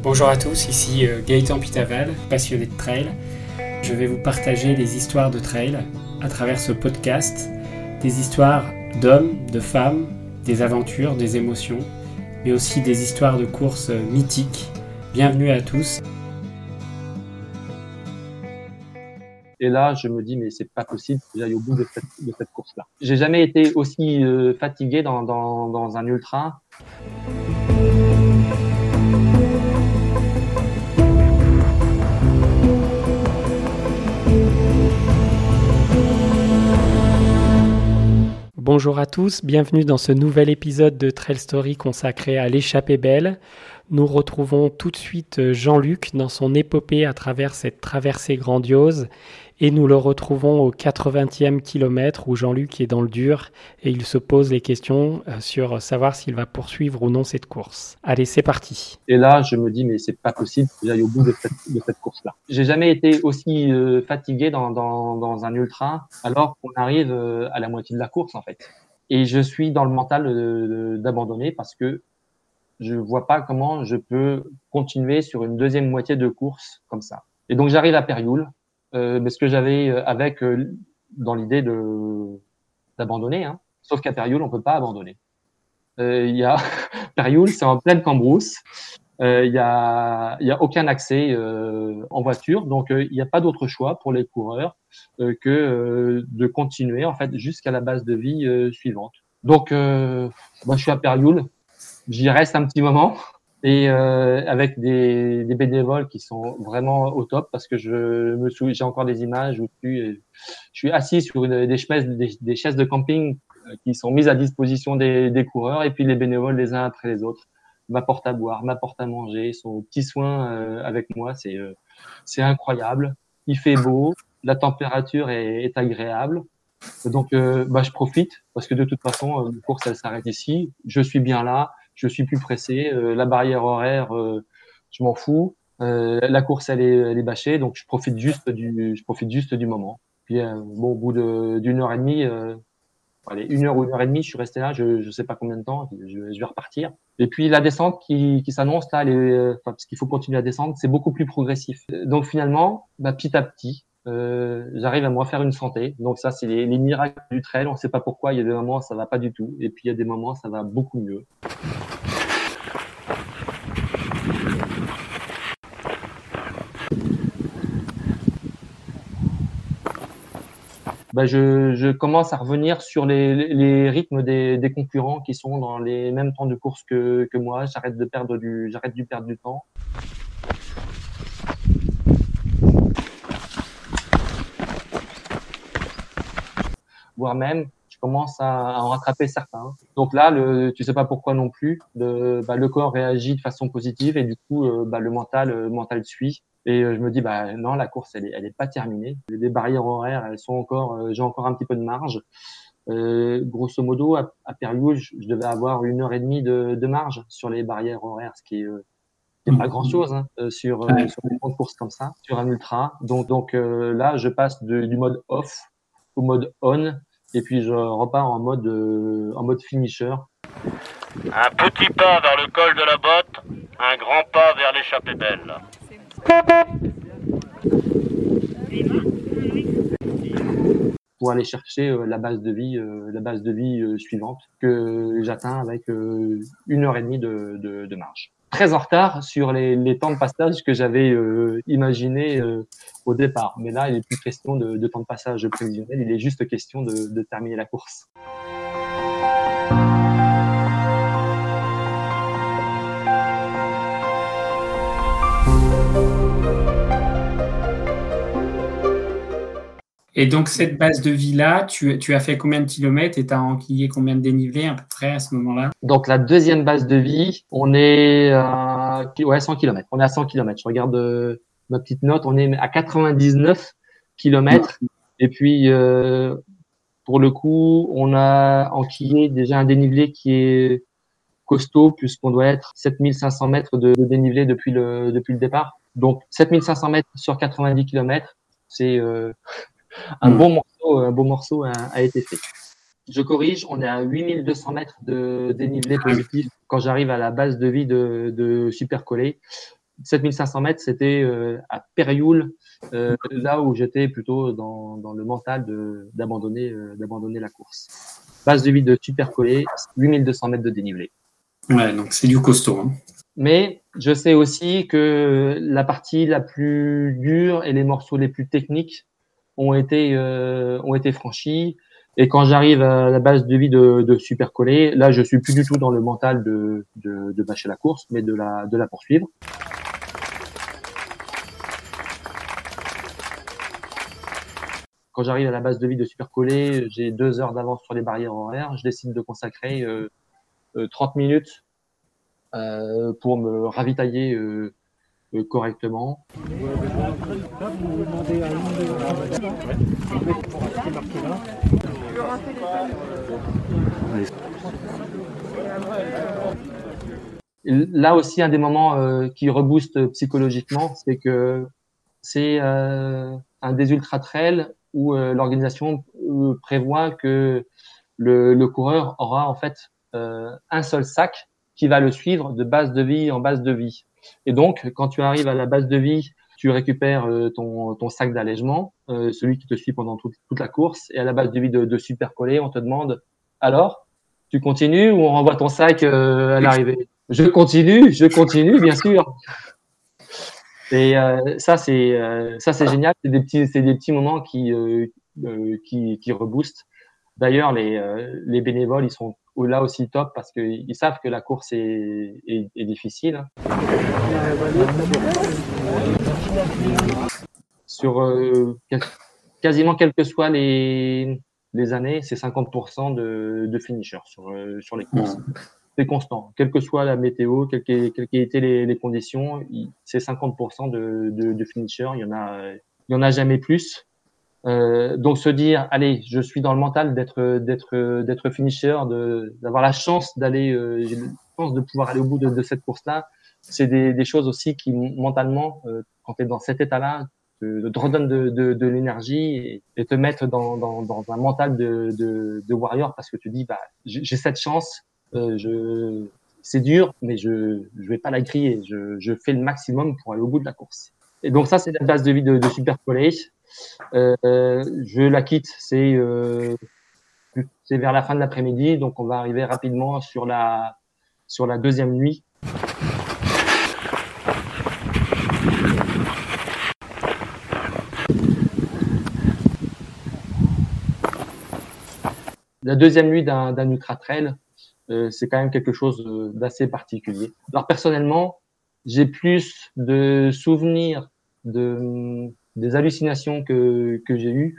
Bonjour à tous, ici euh, Gaëtan Pitaval, passionné de trail. Je vais vous partager les histoires de trail à travers ce podcast, des histoires d'hommes, de femmes, des aventures, des émotions, mais aussi des histoires de courses mythiques. Bienvenue à tous. Et là, je me dis, mais c'est pas possible que j'aille au bout de cette, course-là. J'ai jamais été aussi euh, fatigué dans un ultra. Bonjour à tous, bienvenue dans ce nouvel épisode de Trail Story consacré à l'échappée belle. Nous retrouvons tout de suite Jean-Luc dans son épopée à travers cette traversée grandiose et nous le retrouvons au 80e kilomètre où Jean-Luc est dans le dur et il se pose les questions euh, sur savoir s'il va poursuivre ou non cette course. Allez, c'est parti. Et là, je me dis, mais c'est pas possible que j'aille au bout de cette, course-là. J'ai jamais été aussi euh, fatigué dans, un ultra alors qu'on arrive euh, à la moitié de la course, en fait. Et je suis dans le mental d'abandonner parce que je vois pas comment je peux continuer sur une deuxième moitié de course comme ça. Et donc j'arrive à Périoul, euh, mais ce que j'avais euh, avec euh, dans l'idée de d'abandonner, hein. sauf qu'à Périoul on peut pas abandonner. Euh, il y a Périoul, c'est en pleine cambrousse. Il y a il y a aucun accès en voiture, donc il n'y a pas d'autre choix pour les coureurs que de continuer en fait jusqu'à la base de vie suivante. Donc moi je suis à Périoul, j'y reste un petit moment et euh, avec des, des, bénévoles qui sont vraiment au top parce que je me souviens, j'ai encore des images où suis, je suis assis sur des, chaises, des, chaises de camping euh, qui sont mises à disposition des, des, coureurs et puis les bénévoles les uns après les autres m'apportent à boire, m'apportent à manger, sont petits soins euh, avec moi, c'est euh, c'est incroyable. Il fait beau, la température est, est agréable. Donc, euh, bah, je profite parce que de toute façon, la course, elle s'arrête ici. Je suis bien là je suis plus pressé. Euh, la barrière horaire, euh, je m'en fous. Euh, la course, elle est, elle est bâchée, donc je profite juste du, je profite juste du moment. Puis bon, au bout d'une heure et demie, allez, une heure ou une heure et demie, je suis resté là, je ne sais pas combien de temps, je, je, vais repartir. Et puis la descente qui, qui s'annonce là, elle est, enfin, parce qu'il faut continuer à descendre, c'est beaucoup plus progressif. Donc finalement, bah, petit à petit, euh, j'arrive à me refaire une santé. Donc ça, c'est les, les, miracles du trail. On ne sait pas pourquoi. Il y a des moments ça va pas du tout, et puis il y a des moments ça va beaucoup mieux. Bah, je, commence à revenir sur les, rythmes des, concurrents qui sont dans les mêmes temps de course que, que moi. J'arrête de perdre du, j'arrête de perdre du temps. Voire même je commence à, en rattraper certains. Donc là, le, tu sais pas pourquoi non plus, le, bah, le corps réagit de façon positive et du coup, euh, bah, le mental, le mental suit. Et euh, je me dis, bah non, la course, elle est, elle est pas terminée. Les barrières horaires, elles sont encore, euh, j'ai encore un petit peu de marge. grosso modo, à, à je, devais avoir une heure et demie de, de, marge sur les barrières horaires, ce qui est pas grand chose hein, sur, ouais. sur une course comme ça, sur un ultra. Donc, donc là, je passe de, du mode off au mode on et puis je repars en mode, euh, en mode finisher. Un petit pas vers le col de la botte, un grand pas vers l'échappée belle. Pour aller chercher euh, la base de vie, euh, la base de vie euh, suivante que j'atteins avec une heure et demie de, de, de marche très en retard sur les, temps de passage que j'avais euh, imaginé euh, au départ. Mais là, il n'est plus question de, de, temps de passage prévisionnel, il est juste question de, de terminer la course. Et donc, cette base de vie-là, tu, tu, as fait combien de kilomètres et tu as enquillé combien de dénivelé à peu près à ce moment-là? Donc, la deuxième base de vie, on est à ouais, 100 km. On est à 100 km. Je regarde euh, ma petite note, on est à 99 km. Et puis, euh, pour le coup, on a enquillé déjà un dénivelé qui est costaud puisqu'on doit être 7500 mètres de, de, dénivelé depuis le, depuis le départ. Donc, 7500 mètres sur 90 km, c'est... Euh, un mm. bon morceau, un beau morceau a, a, été fait. Je corrige, on est à 8200 mètres de dénivelé positif quand j'arrive à la base de vie de, de Super Collé. 7500 mètres, c'était à Périoul, là où j'étais plutôt dans, dans, le mental d'abandonner d'abandonner la course. Base de vie de super collé, 8200 mètres de dénivelé. Ouais, donc c'est du costaud. Hein. Mais je sais aussi que la partie la plus dure et les morceaux les plus techniques ont été, euh, ont été franchis. Et quand j'arrive à la base de vie de, de là, je suis plus du tout dans le mental de, de, de bâcher la course, mais de la, de la poursuivre. Quand j'arrive à la base de vie de super collé, j'ai deux heures d'avance sur les barrières horaires. Je décide de consacrer euh, 30 euh, minutes euh, pour me ravitailler euh, correctement. Là aussi, un des moments qui rebooste psychologiquement, c'est que c'est un des ultra trails où l'organisation prévoit que le, le, coureur aura en fait un seul sac qui va le suivre de base de vie en base de vie. Et donc, quand tu arrives à la base de vie, tu récupères euh, ton, sac d'allègement, euh, celui qui te suit pendant toute, la course, et à la base de vie de, de super on te demande alors, tu continues ou on renvoie ton sac euh, à l'arrivée? Je continue, je continue, bien sûr. Et ça, c'est c'est génial. C'est des petits, moments qui qui, qui reboostent. D'ailleurs, les, les bénévoles, ils sont ou là aussi top parce qu'ils savent que la course est, est, difficile. Sur euh, quasiment quelles que soient les, les années, c'est 50% de, de finishers sur, euh, sur les courses. C'est constant, quelle que soit la météo, quelles qu'aient été les, les conditions, c'est 50% de, de, de finishers. Il y en a, il y en a jamais plus. Euh, donc se dire, allez, je suis dans le mental d'être d'être d'être finisher, d'avoir la chance d'aller, euh, j'ai chance de pouvoir aller au bout de, de cette course-là. C'est des, des, choses aussi qui mentalement, euh, quand tu es dans cet état-là, te, te redonne de, de, de l'énergie et, te mettre dans, dans, dans un mental de, de, de, warrior parce que tu dis, bah, j'ai cette chance, euh, je c'est dur, mais je je vais pas la griller, je, je fais le maximum pour aller au bout de la course. Et donc ça, c'est la base de vie de, de Super College. Euh, je la quitte, c'est euh, c'est vers la fin de l'après-midi, donc on va arriver rapidement sur la sur la deuxième nuit. La deuxième nuit d'un ultra trail, euh, c'est quand même quelque chose d'assez particulier. Alors personnellement, j'ai plus de souvenirs de des hallucinations que, que j'ai eues,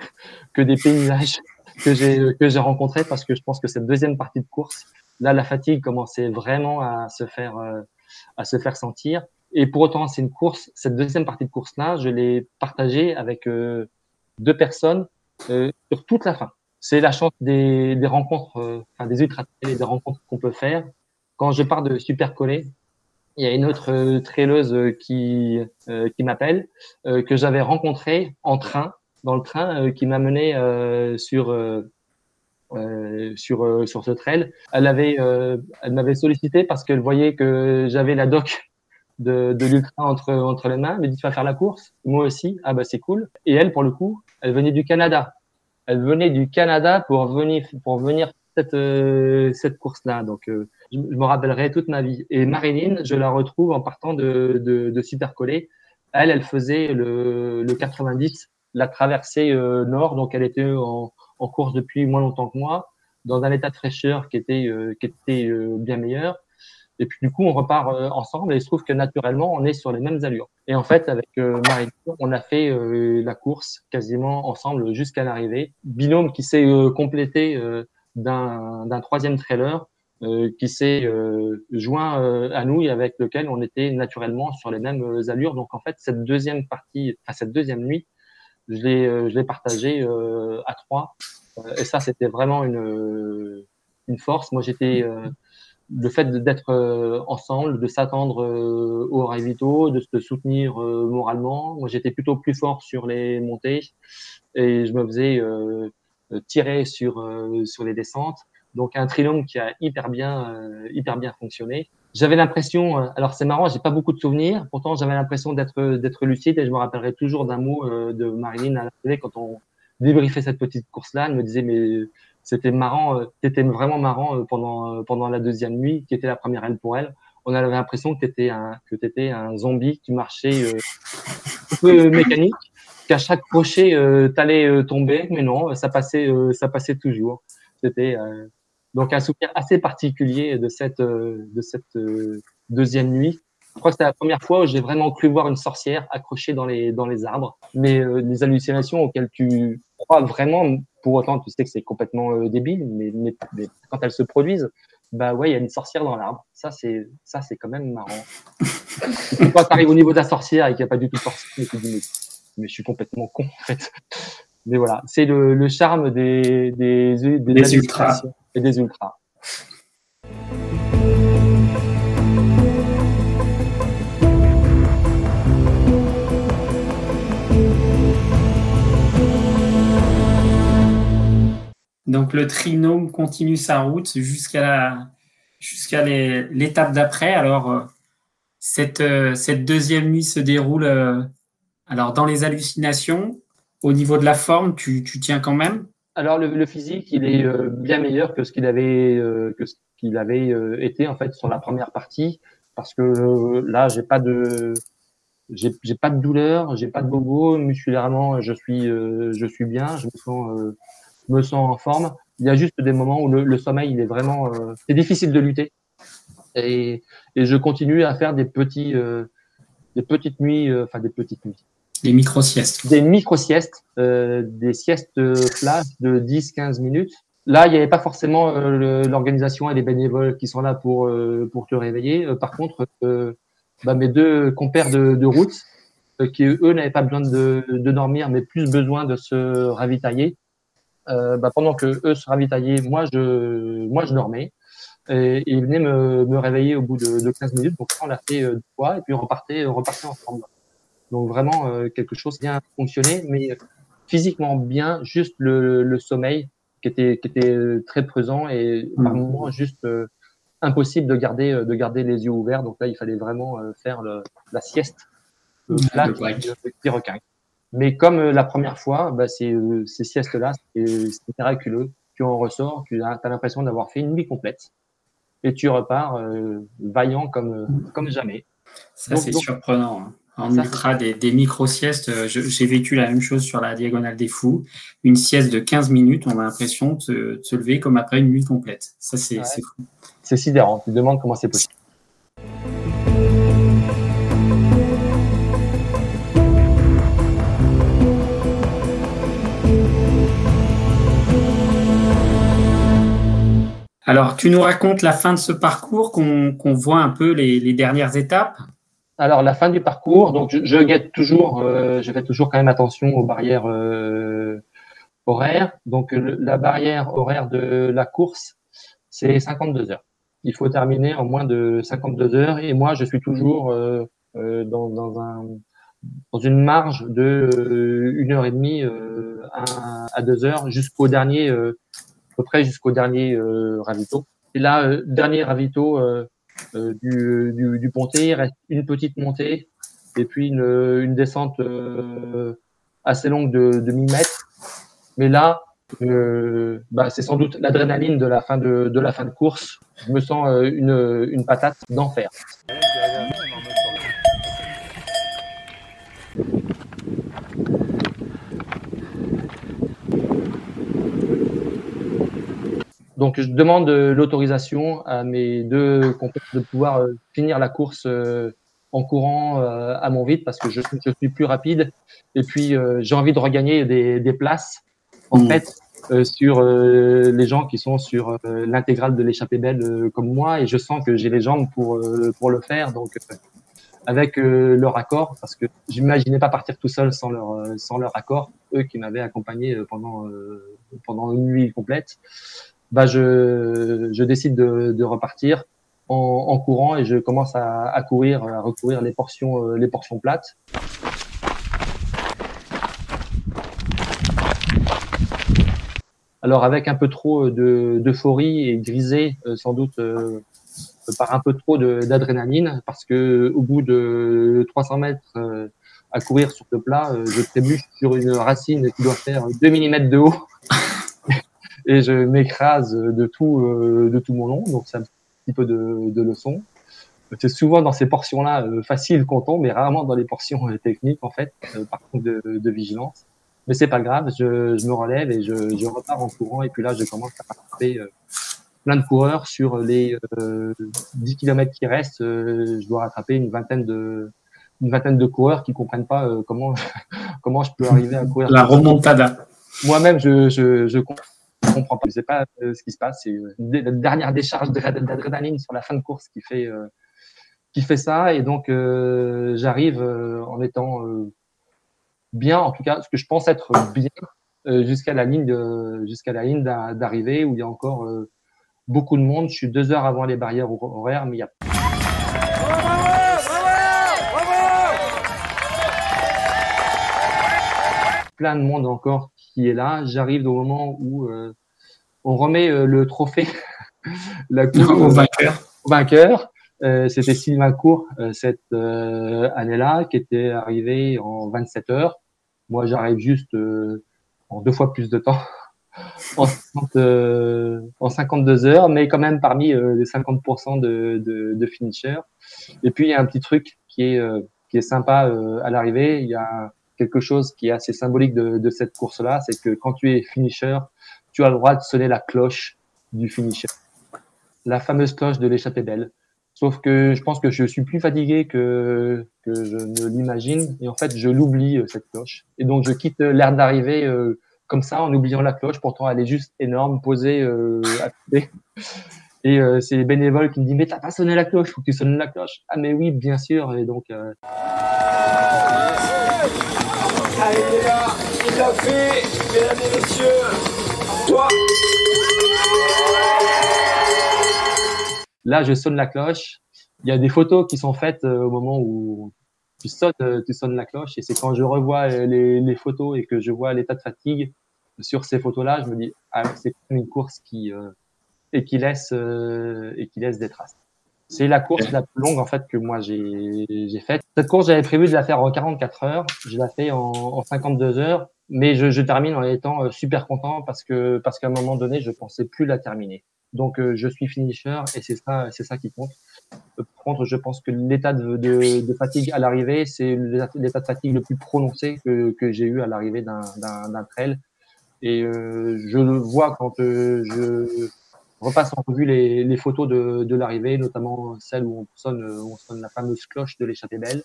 que des paysages que j'ai que j'ai rencontrés, parce que je pense que cette deuxième partie de course, là, la fatigue commençait vraiment à se faire euh, à se faire sentir. Et pour autant, c'est une course. Cette deuxième partie de course-là, je l'ai partagée avec euh, deux personnes euh, sur toute la fin. C'est la chance des, des rencontres, enfin des ultra des rencontres qu'on peut faire. Quand je pars de super collé, il y a une autre euh, traileuse euh, qui, euh, qui m'appelle, que j'avais rencontrée en train, dans le train qui m'a mené sur, sur, sur ce trail. Elle, avait, elle m'avait sollicité parce qu'elle voyait que j'avais la doc de, de l'ultra entre, entre les mains. Elle me dit, tu vas faire la course Moi aussi. Ah bah c'est cool. Et elle, pour le coup, elle venait du Canada. Elle venait du Canada pour venir, pour venir cette, cette course-là. Donc, je, me rappellerai toute ma vie. Et Marilyn, je la retrouve en partant de, de, de Elle, elle faisait le, le 90, la traversée euh, nord, donc elle était en, en, course depuis moins longtemps que moi, dans un état de fraîcheur qui était, euh, qui était euh, bien meilleur. Et puis du coup, on repart ensemble et il se trouve que naturellement, on est sur les mêmes allures. Et en fait, avec Marilyn, on a fait la course quasiment ensemble jusqu'à l'arrivée. Binôme qui s'est complété d'un troisième trailer euh, qui s'est euh, joint euh, à nous et avec lequel on était naturellement sur les mêmes allures. Donc en fait, cette deuxième partie, enfin cette deuxième nuit, je l'ai je l'ai partagée à trois. et ça, c'était vraiment une une force. Moi, j'étais le fait d'être ensemble, de s'attendre au ravito, de se soutenir moralement. Moi, j'étais plutôt plus fort sur les montées et je me faisais tirer sur sur les descentes. Donc un trilome qui a hyper bien, euh, hyper bien fonctionné. j'avais l'impression, alors c'est marrant, j'ai pas beaucoup de souvenirs, pourtant j'avais l'impression d'être d'être lucide et je me rappellerai toujours d'un mot de Marilyn à la télé quand on débriefait cette petite course-là. Elle me disait mais c'était marrant, c'était vraiment marrant pendant pendant la deuxième nuit, qui était la première elle pour elle. On avait l'impression que t'étais un que t'étais un zombie qui marchait un peu mécanique qu'à chaque crochet, euh, tu allais euh, tomber, mais non, ça passait, euh, ça passait toujours. C'était euh, donc un souvenir assez particulier de cette, de cette deuxième nuit. Je crois que c'était la première fois où j'ai vraiment cru voir une sorcière accrochée dans les, dans les arbres. Mais les hallucinations auxquelles tu crois vraiment, pour autant, tu sais que c'est complètement débile, mais, mais, quand elles se produisent, bah ouais, il y a une sorcière dans l'arbre. Ça, c'est, ça, c'est quand même marrant. quand tu arrives au niveau de la sorcière et qu'il n'y a pas du tout de sorcière, tu dis, mais je suis complètement con en fait. Mais voilà, c'est le, le, charme des, des, des, des ultras et des ultras. Donc le trinôme continue sa route jusqu'à jusqu'à l'étape d'après. Alors euh, cette, euh, cette deuxième nuit se déroule euh, alors, dans les hallucinations, au niveau de la forme, tu, tiens quand même? Alors, le, physique, il est euh, bien meilleur que ce qu'il avait, euh, que ce qu'il avait euh, été en fait sur la première partie, parce que là, j'ai pas de, j'ai, pas de douleur, j'ai pas de bobo, musculairement, je suis, je suis bien, je me sens, me sens en forme. Il y a juste des moments où le, sommeil, il est vraiment, c'est difficile de lutter, et, et je continue à faire des petits, des petites nuits, enfin des petites nuits des micro-siestes. Des micro-siestes, euh, des de 10-15 minutes. Là, il n'y avait pas forcément euh, l'organisation et les bénévoles qui sont là pour, euh, pour te réveiller. Euh, par contre, bah, mes deux compères de, de route, qui eux n'avaient pas besoin de, de, dormir, mais plus besoin de se ravitailler, bah, pendant que eux se ravitaillaient, moi je, moi je dormais. Et, ils venaient me, me réveiller au bout de, de 15 minutes. Donc on l'a fait deux fois et puis on repartait, on repartait ensemble. Donc vraiment euh, quelque chose qui bien fonctionné, mais physiquement bien, juste le, le sommeil qui était, qui était euh, très présent et par mmh. moments juste euh, impossible de garder, de garder les yeux ouverts. Donc là, il fallait vraiment faire le, la sieste là, qui, requin. Mais comme la première fois, bah, ces, ces siestes-là, c'est miraculeux. Tu en ressors, tu as, as l'impression d'avoir fait une nuit complète et tu repars vaillant comme, comme jamais. Ça, c'est surprenant. Hein en ultra des, micro-siestes. Euh, j'ai vécu la même chose sur la Diagonale des Fous. Une sieste de 15 minutes, on a l'impression de, se lever comme après une nuit complète. Ça, c'est fou. C'est sidérant. Tu te demandes comment c'est possible. Alors, tu nous racontes la fin de ce parcours, qu'on voit un peu les dernières étapes alors la fin du parcours, donc je, toujours, euh, je fais toujours quand même attention aux barrières euh, horaires. Donc la barrière horaire de la course, c'est 52 heures. Il faut terminer en moins de 52 heures et moi je suis toujours euh, dans, dans, un, dans une marge de une heure et demie à, à, deux heures jusqu'au dernier, à peu près jusqu'au dernier ravito. Et là, dernier ravito du, du, du, ponté, il reste une petite montée et puis une, une descente euh, assez longue de, de 1000 mètres. Mais là, euh, bah, c'est sans doute l'adrénaline de la fin de, de la fin de course. Je me sens une, une patate d'enfer. Donc, je demande l'autorisation à mes deux compères de pouvoir euh, finir la course euh, en courant euh, à mon vide parce que je, je suis plus rapide. Et puis, j'ai envie de regagner des, des places, en mmh. fait, sur les gens qui sont sur l'intégrale de l'échappée belle comme moi. Et je sens que j'ai les jambes pour, pour le faire. Donc, avec leur accord, parce que j'imaginais pas partir tout seul sans leur, sans leur accord, eux qui m'avaient accompagné pendant, pendant une nuit complète bah je, je décide de, de repartir en, en, courant et je commence à, à, courir, à recourir les portions, euh, les portions plates. Alors avec un peu trop de d'euphorie et grisé, euh, sans doute euh, par un peu trop d'adrénaline parce que au bout de 300 mètres à courir sur le plat, je trébuche sur une racine qui doit faire 2 mm de haut et je m'écrase de tout de tout mon long. Donc c'est un petit peu de, de leçon. C'est souvent dans ces portions-là faciles qu'on tombe, mais rarement dans les portions techniques en fait, par contre de, de vigilance. Mais c'est pas grave, je, je, me relève et je, je, repars en courant. Et puis là, je commence à rattraper euh, plein de coureurs sur les euh, 10 km qui restent. Euh, je dois rattraper une vingtaine de une vingtaine de coureurs qui comprennent pas euh, comment comment je peux arriver à courir. La remontada. Moi-même, je, je, je comprends pas. Je sais pas ce qui se passe. C'est la dernière décharge d'adrénaline sur la fin de course qui fait qui fait ça. Et donc, j'arrive en étant bien, en tout cas, ce que je pense être bien euh, jusqu'à la ligne jusqu'à la ligne d'arrivée où il y a encore euh, beaucoup de monde. Je suis deux heures avant les barrières horaires, mais il y a plein de monde encore qui est là. J'arrive au moment où euh, on remet le trophée, la coupe au vainqueur. Au vainqueur. Euh, c'était Sylvain Court euh, cette euh, année-là qui était arrivé en 27 heures. Moi, j'arrive juste en deux fois plus de temps, en, 50, en 52 heures, mais quand même parmi les 50% de, de, de finishers. Et puis, il y a un petit truc qui est, qui est sympa à l'arrivée. Il y a quelque chose qui est assez symbolique de, de cette course-là, c'est que quand tu es finisher, tu as le droit de sonner la cloche du finisher. La fameuse cloche de l'échappée belle. Sauf que je pense que je suis plus fatigué que, je ne l'imagine. Et en fait, je l'oublie, euh, cette cloche. Et donc, je quitte l'air d'arriver euh, comme ça, en oubliant la cloche. Pourtant, elle est juste énorme, posée euh, à côté. Et euh, c'est les bénévoles qui me disent, mais t'as pas sonné la cloche, faut que tu sonnes la cloche. Ah, mais oui, bien sûr. Et donc... Euh... Allez, il est là, il l'a fait, mesdames et messieurs. Toi Là, je sonne la cloche. Il y a des photos qui sont faites euh, au moment où tu sonnes, euh, tu sonnes la cloche. Et c'est quand je revois euh, les, les, photos et que je vois l'état de fatigue sur ces photos-là, je me dis, ah, c'est une course qui, et qui laisse, et qui laisse des traces. C'est la course la plus longue, en fait, que moi j'ai faite. Cette course, j'avais prévu de la faire en 44 heures. Je la fais en, en 52 heures. Mais je, je, termine en étant super content parce que, parce qu'à un moment donné, je pensais plus la terminer. Donc euh, je suis finisher et c'est ça, c'est ça qui compte. Par contre, je pense que l'état de, de, de, fatigue à l'arrivée, c'est l'état de fatigue le plus prononcé que, que j'ai eu à l'arrivée d'un trail. Et euh, je le vois quand euh, je repasse en revue les, les photos de, de l'arrivée, notamment celle où on sonne, où on sonne la fameuse cloche de l'échappée belle.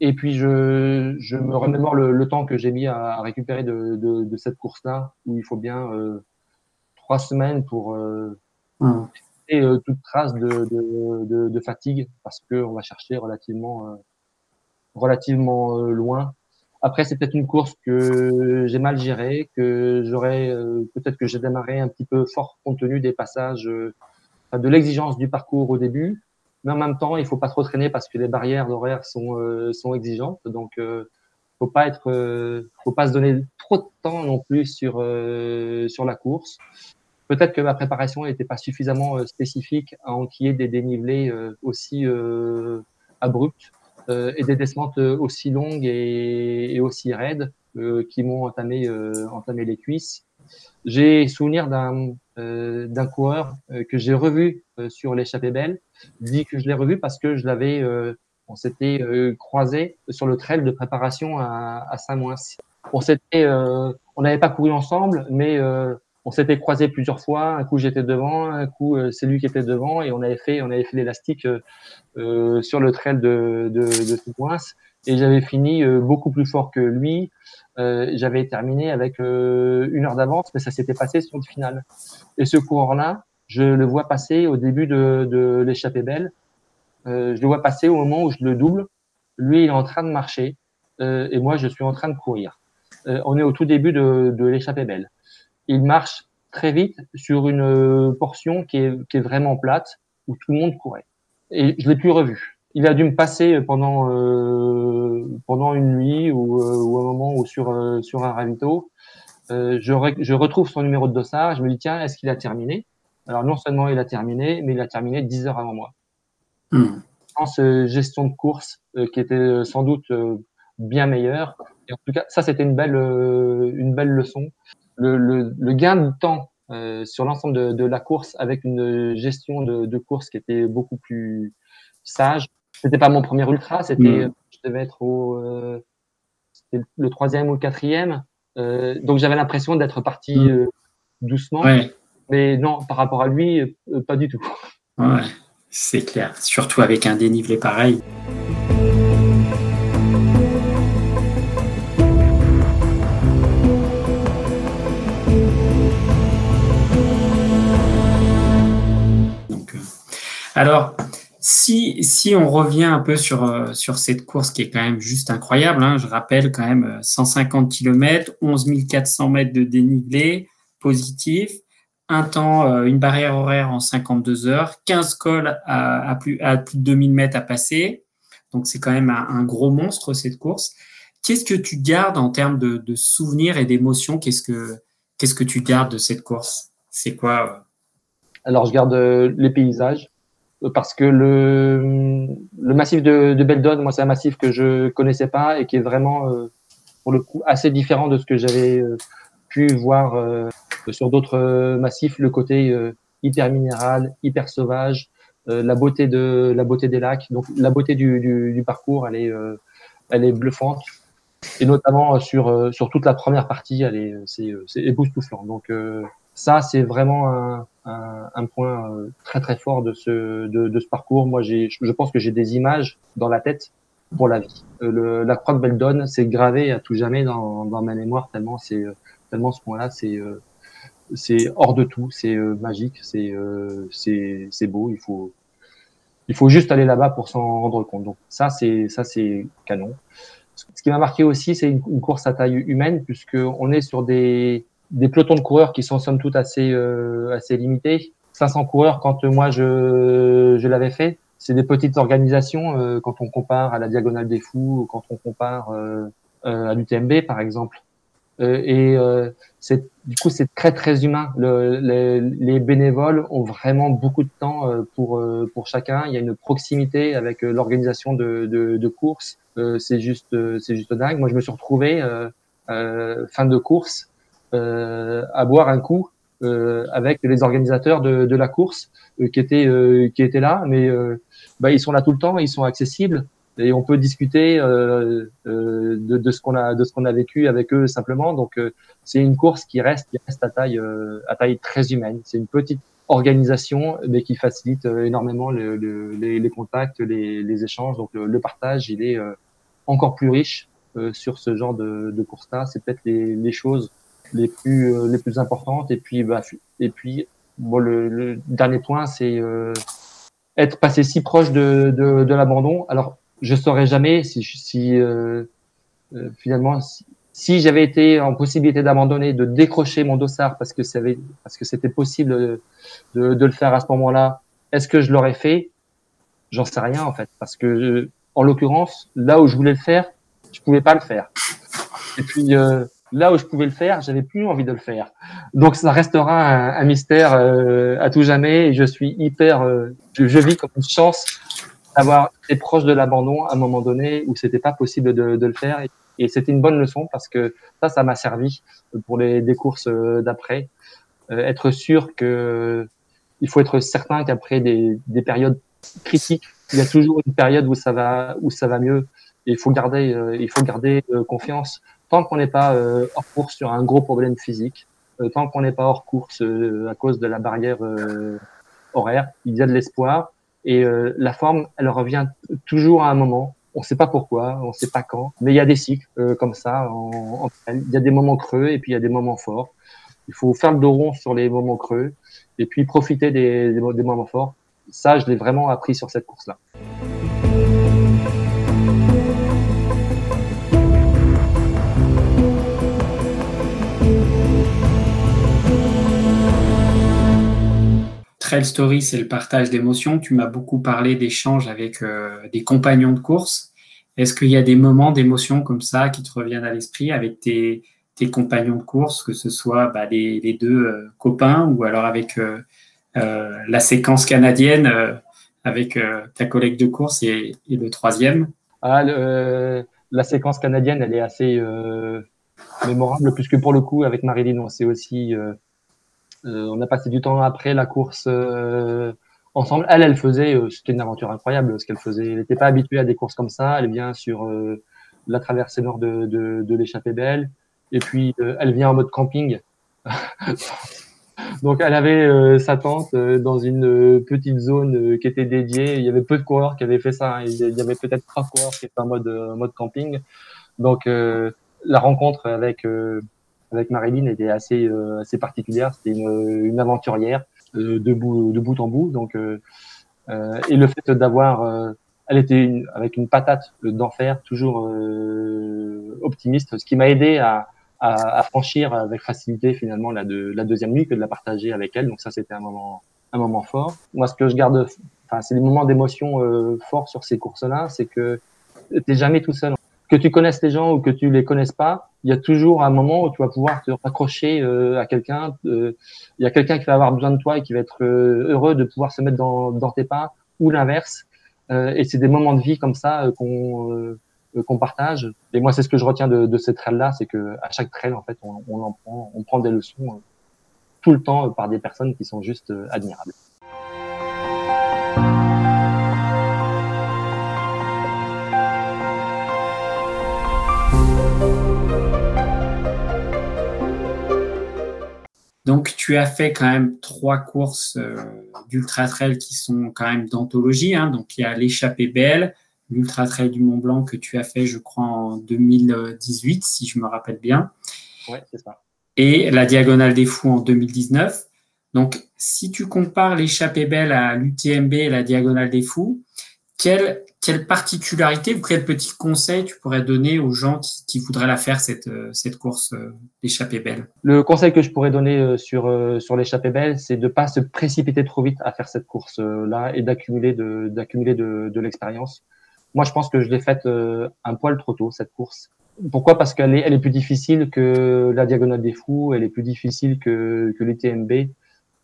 Et puis je, je me remémore le, le temps que j'ai mis à, récupérer de, de, de cette course-là, où il faut bien euh, trois semaines pour euh. Et euh, toute trace de, de, de, de fatigue parce qu'on va chercher relativement, euh, relativement euh, loin. Après, c'est peut-être une course que j'ai mal gérée, que j'aurais peut-être que j'ai démarré un petit peu fort compte tenu des passages, de l'exigence du parcours au début, mais en même temps, il faut pas trop traîner parce que les barrières d'horaire sont sont exigeantes, donc euh, faut pas être, faut pas se donner trop de temps non plus sur sur la course. Peut-être que ma préparation n'était pas suffisamment euh, spécifique à enquiller des dénivelés euh, aussi euh, abrupts et des descentes aussi longues et, aussi raides qui m'ont entamé, entamé les cuisses. J'ai souvenir d'un coureur que j'ai revu sur l'échappée belle. Je dis que je l'ai revu parce que je l'avais, on s'était croisé sur le trail de préparation à, Saint-Moins. On n'avait pas couru ensemble, mais on s'était croisé plusieurs fois. Un coup j'étais devant, un coup euh, c'est lui qui était devant, et on avait fait, on avait fait l'élastique euh, euh, sur le trail de de, de et j'avais fini beaucoup plus fort que lui. j'avais terminé avec une heure d'avance, mais ça s'était passé sur le final. Et ce coureur-là, je le vois passer au début de, de l'échappée belle. je le vois passer au moment où je le double. Lui, il est en train de marcher, et moi, je suis en train de courir. on est au tout début de, de l'échappée belle il marche très vite sur une euh, portion qui est, qui est vraiment plate, où tout le monde courait. Et je l'ai plus revu. Il a dû me passer pendant euh, pendant une nuit ou, euh, ou un moment ou sur euh, sur un ravito. Je, je retrouve son numéro de dossard. Je me dis tiens, est-ce qu'il a terminé? Alors non seulement il a terminé, mais il a terminé dix heures avant moi. Hmm. gestion de course qui était sans doute bien meilleure. Et en tout cas, ça, c'était une belle, une belle leçon. Le, le, le gain de temps sur l'ensemble de, de, la course avec une gestion de, de, course qui était beaucoup plus sage. C'était pas mon premier ultra, c'était, je devais être au, le troisième ou le quatrième. Euh, donc j'avais l'impression d'être parti mm. euh, doucement. Mais non, par rapport à lui, euh, pas du tout. Ouais, c'est clair. Surtout avec un dénivelé pareil. Alors, si, si on revient un peu sur, euh, sur cette course qui est quand même juste incroyable, hein, je rappelle quand même 150 km, 11 400 mètres de dénivelé positif, un temps, euh, une barrière horaire en 52 heures, 15 cols à, plus, à plus de 2000 mètres à passer. Donc c'est quand même un, gros monstre cette course. Qu'est-ce que tu gardes en termes de, de souvenirs et d'émotions? Qu'est-ce que qu'est-ce que tu gardes de cette course? C'est quoi euh? Alors je garde les paysages parce que le, le massif de, de Beldon, moi, c'est un massif que je connaissais pas et qui est vraiment, euh, pour le coup, assez différent de ce que j'avais euh, pu voir euh, sur d'autres massifs. Le côté hyper minéral, hyper sauvage, la beauté de la beauté des lacs. Donc, la beauté du, du, du parcours, elle est, elle est bluffante. Et notamment sur sur toute la première partie, elle est c'est époustouflant. Donc ça, c'est vraiment un, un, un, point euh, très très fort de ce, de, de ce parcours. Moi, je pense que j'ai des images dans la tête pour la vie. Euh, le, la croix de Beldon, c'est gravé à tout jamais dans, dans ma mémoire tellement c'est tellement ce point-là, c'est c'est hors de tout, c'est magique, c'est c'est c'est beau. Il faut il faut juste aller là-bas pour s'en rendre compte. Donc ça, c'est ça, c'est canon. Ce qui m'a marqué aussi, c'est une, une, course à taille humaine, puisque on est sur des des pelotons de coureurs qui sont somme toute assez euh, assez limités. 500 coureurs quand moi je je l'avais fait, c'est des petites organisations euh, quand on compare à la Diagonale des Fous, quand on compare euh, à l'UTMB par exemple. et c'est du coup c'est très très humain. Le, les, les, bénévoles ont vraiment beaucoup de temps pour pour chacun. Il y a une proximité avec l'organisation de, de, de c'est juste c'est juste dingue. Moi je me suis retrouvé fin de course euh, à boire un coup euh, avec les organisateurs de, de la course euh, qui étaient qui étaient là, mais bah, ils sont là tout le temps, ils sont accessibles et on peut discuter euh, euh, de, de, ce qu'on a de ce qu'on a vécu avec eux simplement. Donc euh, c'est une course qui reste qui reste à taille à taille très humaine. C'est une petite organisation mais qui facilite énormément le, le, les, les, contacts, les, les, échanges. Donc le, le partage il est encore plus riche sur ce genre de, de course-là. C'est peut-être les, les choses les plus euh, les plus importantes. Et puis bah, et puis bon, le, dernier point, c'est euh, être passé si proche de, de, l'abandon. Alors je saurais jamais si, si euh, finalement si, j'avais été en possibilité d'abandonner, de décrocher mon dossard parce que c'était possible de, de, le faire à ce moment-là, est-ce que je l'aurais fait? J'en sais rien en fait, parce que en l'occurrence, là où je voulais le faire, je pouvais pas le faire. Et puis là où je pouvais le faire, j'avais plus envie de le faire. Donc ça restera un, un mystère euh, à tout jamais. Je suis hyper, euh, je, vis comme une chance d'avoir été proche de l'abandon à un moment donné où c'était pas possible de, de, le faire. Et, et c'était une bonne leçon parce que ça, ça m'a servi pour les des courses euh, d'après. être sûr que il faut être certain qu'après des, des périodes critiques, il y a toujours une période où ça va où ça va mieux. Et il faut garder, il faut garder confiance tant qu'on n'est pas euh, hors course sur un gros problème physique, euh, tant qu'on n'est pas hors course euh, à cause de la barrière horaire, il y a de l'espoir. Et la forme, elle revient toujours à un moment. On ne sait pas pourquoi, on ne sait pas quand, mais il y a des cycles comme ça. Il y a des moments creux et puis il y a des moments forts. Il faut faire le dos rond sur les moments creux et puis profiter des, des, des moments forts. Ça, je l'ai vraiment appris sur cette course-là. Trail Story, c'est le partage d'émotions. Tu m'as beaucoup parlé d'échanges avec euh, des compagnons de course. Est-ce qu'il y a des moments d'émotion comme ça qui te reviennent à l'esprit avec tes, compagnons de course, que ce soit bah, les, les, deux euh, copains ou alors avec euh la séquence canadienne avec ta collègue de course et, le troisième? Ah, La séquence canadienne, elle est assez mémorable, puisque pour le coup, avec Marilyn, on s'est aussi. On a passé du temps après la course ensemble. Elle, elle faisait, c'était une aventure incroyable ce qu'elle faisait. Elle n'était pas habituée à des courses comme ça. Elle vient sur la traversée nord de, de, de l'échappée belle. Et puis, elle vient en mode camping. Donc, elle avait euh, sa tente euh, dans une euh, petite zone qui était dédiée. Il y avait peu de coureurs qui avaient fait ça. Hein. Il y avait peut-être trois coureurs qui étaient en mode, mode camping. Donc, la rencontre avec avec Marilyn était assez assez particulière. C'était une, une aventurière de bout de bout en bout. Donc, et le fait d'avoir elle était une, avec une patate d'enfer, toujours optimiste, ce qui m'a aidé à, à, à, franchir avec facilité finalement la, de, la deuxième nuit que de la partager avec elle. Donc ça, c'était un moment, un moment fort. Moi, ce que je garde, enfin, c'est des moments d'émotion euh, forts sur ces courses-là, c'est que t'es jamais tout seul. Que tu connaisses les gens ou que tu les connaisses pas, il y a toujours un moment où tu vas pouvoir te raccrocher euh, à quelqu'un. Euh, il y a quelqu'un qui va avoir besoin de toi et qui va être euh, heureux de pouvoir se mettre dans, dans tes pas, ou l'inverse. et c'est des moments de vie comme ça qu'on euh, qu'on partage. Et moi, c'est ce que je retiens de, de cette trail-là, c'est que à chaque trail, en fait, on, on, en prend, on prend des leçons euh, tout le temps euh, par des personnes qui sont juste admirables. Donc, tu as fait quand même trois courses d'ultra trail qui sont quand même d'anthologie. Hein. Donc, il y a l'échappée belle, l'Ultra Trail du Mont Blanc que tu as fait, je crois, en 2018, si je me rappelle bien. Ouais, c'est ça. Et la Diagonale des Fous en 2019. Donc, si tu compares l'échappée belle à l'UTMB et la Diagonale des Fous, quelle, particularité ou quel petit conseil tu pourrais donner aux gens qui, voudraient la faire, cette, cette course euh, l'échappée belle? Le conseil que je pourrais donner euh, sur, euh, sur l'échappée belle, c'est de ne pas se précipiter trop vite à faire cette course-là et d'accumuler de, d'accumuler de, l'expérience. Moi, je pense que je l'ai faite euh, un poil trop tôt, cette course. Pourquoi? Parce qu'elle est, plus difficile que la Diagonale des Fous, elle est plus difficile que, que l'UTMB,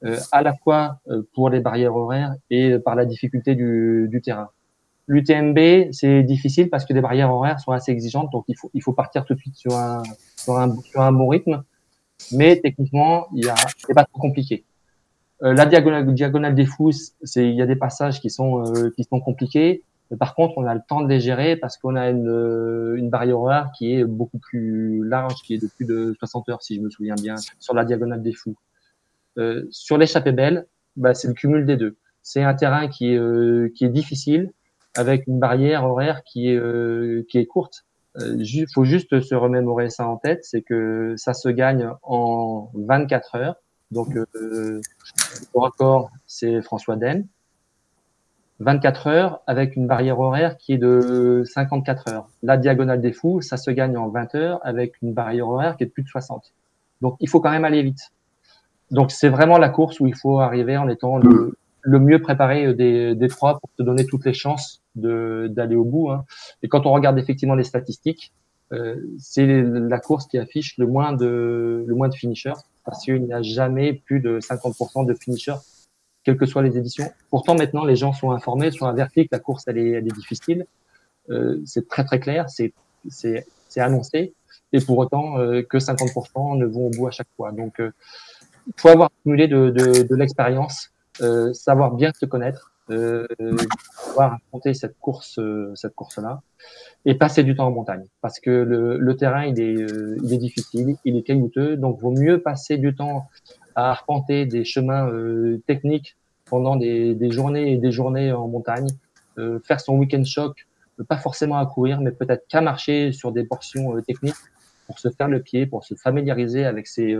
euh, à la fois euh, pour les barrières horaires et par la difficulté du terrain. L'UTMB, c'est difficile parce que les barrières horaires sont assez exigeantes, donc il faut, il faut partir tout de suite sur un, sur un, sur un bon rythme. Mais techniquement, il y a, c'est pas trop compliqué. Euh, la diagonale, diagonale des fous, c'est, il y a des passages qui sont, qui sont compliqués. Mais par contre, on a le temps de les gérer parce qu'on a une, euh, une barrière horaire qui est beaucoup plus large, qui est de plus de 60 heures, si je me souviens bien, sur la diagonale des fous. Euh, sur l'échappée belle, bah, c'est le cumul des deux. C'est un terrain qui est, euh, qui est difficile, avec une barrière horaire qui est, euh, qui est courte. Il faut juste se remémorer ça en tête, c'est que ça se gagne en 24 heures. Donc, le record, c'est François Den. 24 heures avec une barrière horaire qui est de 54 heures. La diagonale des fous, ça se gagne en 20 heures avec une barrière horaire qui est de plus de 60. Donc il faut quand même aller vite. Donc c'est vraiment la course où il faut arriver en étant le, le mieux préparé des, des, trois pour te donner toutes les chances d'aller au bout. Hein. Et quand on regarde effectivement les statistiques, euh, c'est la course qui affiche le moins de le moins de finishers parce qu'il n'y a jamais plus de 50% de finishers quelles que soient les éditions. Pourtant, maintenant, les gens sont informés, sont avertis que la course, elle est, elle est difficile. Euh, c'est très, très clair, c'est, annoncé. Et pour autant, euh, que 50% ne vont au bout à chaque fois. Donc, euh, il faut avoir accumulé de, de, de l'expérience, euh, savoir bien se connaître, euh, pouvoir affronter cette course, cette course-là, et passer du temps en montagne, parce que le, le terrain il est, il est difficile, il est caillouteux, donc vaut mieux passer du temps à arpenter des chemins euh, techniques pendant des, des, journées et des journées en montagne, euh, faire son week-end choc, pas forcément à courir, mais peut-être qu'à marcher sur des portions euh, techniques pour se faire le pied, pour se familiariser avec ces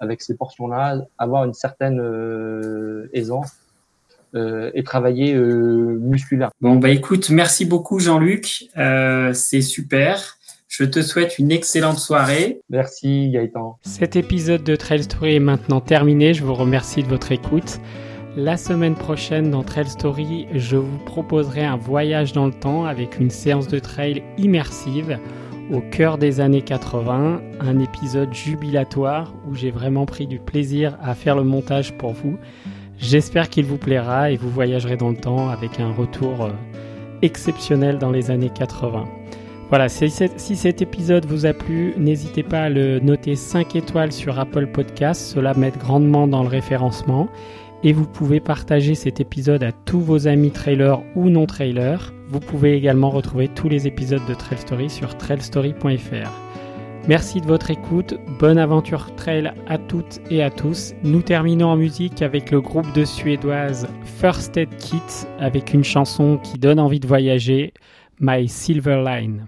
avec ces portions-là, avoir une certaine aisance et travailler musculaire. Bon bah écoute, merci beaucoup Jean-Luc, c'est super. Je te souhaite une excellente soirée. Merci Gaëtan. Cet épisode de Trail Story est maintenant terminé. Je vous remercie de votre écoute. La semaine prochaine dans Trail Story, je vous proposerai un voyage dans le temps avec une séance de trail immersive au cœur des années 80, un épisode jubilatoire où j'ai vraiment pris du plaisir à faire le montage pour vous. J'espère qu'il vous plaira et vous voyagerez dans le temps avec un retour exceptionnel dans les années 80. Voilà, si, cet épisode vous a plu, n'hésitez pas à le noter 5 étoiles sur Apple Podcast, cela m'aide grandement dans le référencement. Et vous pouvez partager cet épisode à tous vos amis trailers ou non trailers. Vous pouvez également retrouver tous les épisodes de Trail Story sur trailstory.fr. Merci de votre écoute, bonne aventure trail à toutes et à tous. Nous terminons en musique avec le groupe de suédoise First Aid Kit avec une chanson qui donne envie de voyager, My Silver Line.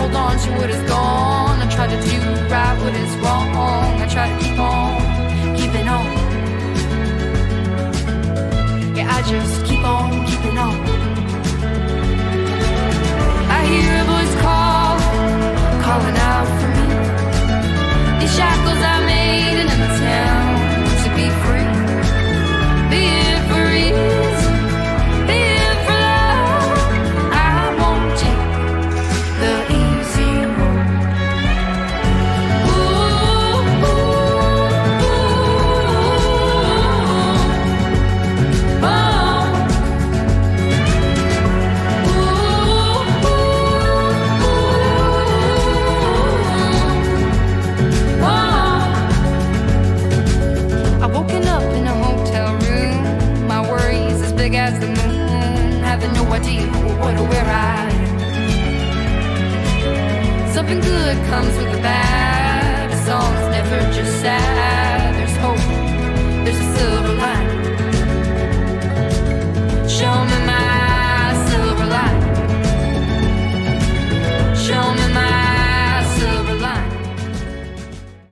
Hold on to what is gone I try to do right what is wrong. I try to keep on keeping on. Yeah, I just keep on keeping on. I hear a voice call, calling out for